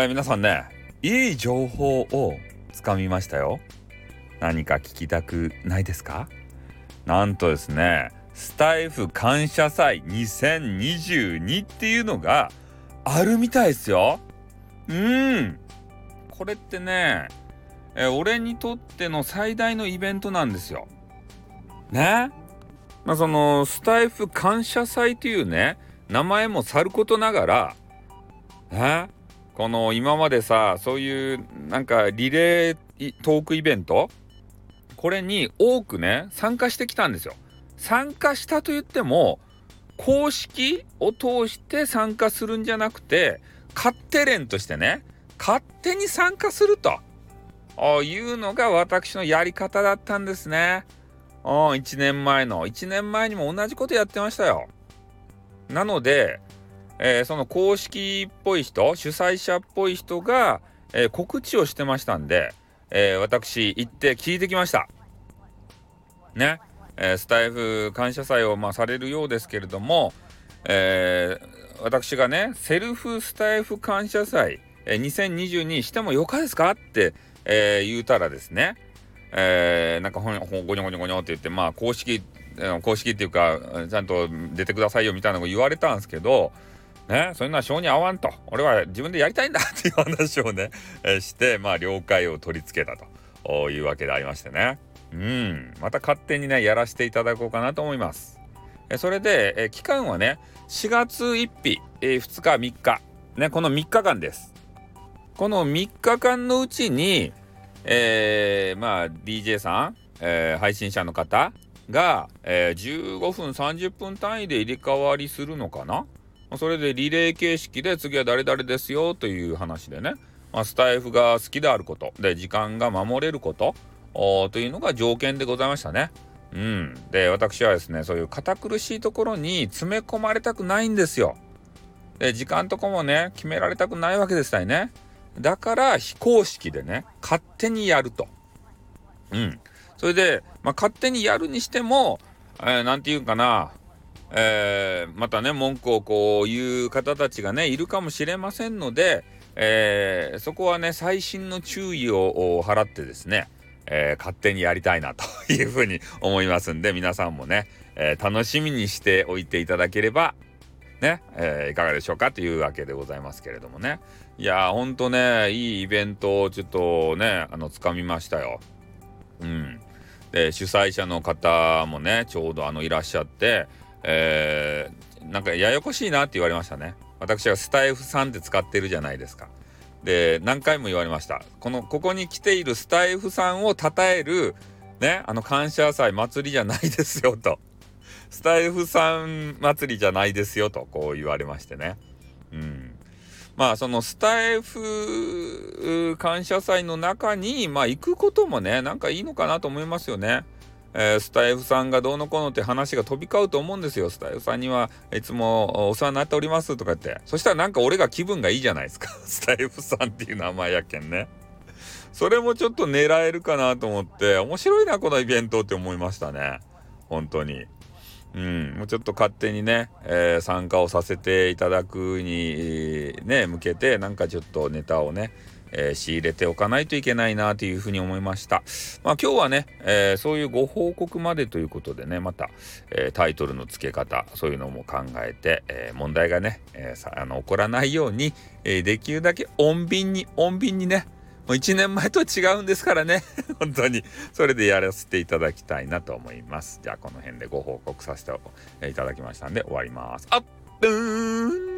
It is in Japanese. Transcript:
えー皆さんねいい情報をつかみましたよ。何か聞きたくないですか？なんとですねスタイフ感謝祭2022っていうのがあるみたいですよ。うん。これってねえ俺にとっての最大のイベントなんですよ。ね？まあそのスタイフ感謝祭というね名前もさることながらね？この今までさそういうなんかリレートークイベントこれに多くね参加してきたんですよ。参加したと言っても公式を通して参加するんじゃなくて勝手連としてね勝手に参加するというのが私のやり方だったんですね。1年前の1年前にも同じことやってましたよ。なのでえーその公式っぽい人主催者っぽい人が、えー告知をしてましたんで、えー私行って聞いてきました。ね、えスタイフ感謝祭をまあされるようですけれども、え私がねセルフスタイフ感謝祭、え2022してもよかですかって、え言うたらですね、えなんかほんほんごにょごにょごにょって言ってまあ公式公式っていうかちゃんと出てくださいよみたいなのを言われたんですけどねそういうのは性に合わんと。俺は自分でやりたいんだっていう話をね、えしてまあ了解を取り付けたと。いうわけでありましてね。うん。また勝手にねやらせていただこうかなと思います。えそれで、え期間はね4月1日、えー2日3日。ねこの3日間です。この3日間のうちに、えーまあ DJ さん、えー配信者の方が、えー15分30分単位で入れ替わりするのかな？それでリレー形式で次は誰々ですよという話でね、まあ、スタイフが好きであることで時間が守れることというのが条件でございましたね。うん、で私はですねそういう堅苦しいところに詰め込まれたくないんですよ。で時間とかもね決められたくないわけですたいね。だから非公式でね勝手にやると。うん。それで、まあ、勝手にやるにしても、えーなんて言うかな、えーまたね文句をこう言う方たちがねいるかもしれませんので、えーそこはね細心の注意を払ってですね、えー勝手にやりたいなというふうに思いますんで皆さんもね、え楽しみにしておいていただければね、えいかがでしょうかというわけでございますけれどもねいやーほんとねいいイベントをちょっとねあのつかみましたよ。うん、で主催者の方もねちょうどあのいらっしゃって、えーなんかややこしいなって言われましたね。私はスタイフさんって使ってるじゃないですか。で何回も言われました。このここに来ているスタイフさんを称えるねあの感謝祭祭りじゃないですよと。スタイフさん祭りじゃないですよとこう言われましてね。うん。まあそのスタイフ感謝祭の中にまあ行くこともねなんかいいのかなと思いますよね。えースタイフさんがどうのこうのって話が飛び交うと思うんですよ。スタイフさんにはいつもお世話になっておりますとか言って。そしたらなんか俺が気分がいいじゃないですか。スタイフさんっていう名前やけんね。それもちょっと狙えるかなと思って面白いなこのイベントって思いましたね。本当に。うん、もうちょっと勝手にね、えー参加をさせていただくに、えーね、向けてなんかちょっとネタをね、えー仕入れておかないといけないなというふうに思いました。まあ今日はね、えーそういうご報告までということでね、また、えータイトルの付け方、そういうのも考えて、え問題がね、えさあの起こらないように、えできるだけ穏便に、穏便にね、もう1年前とは違うんですからね。本当に。それでやらせていただきたいなと思います。じゃあこの辺でご報告させていただきましたんで終わります。あっ、うーん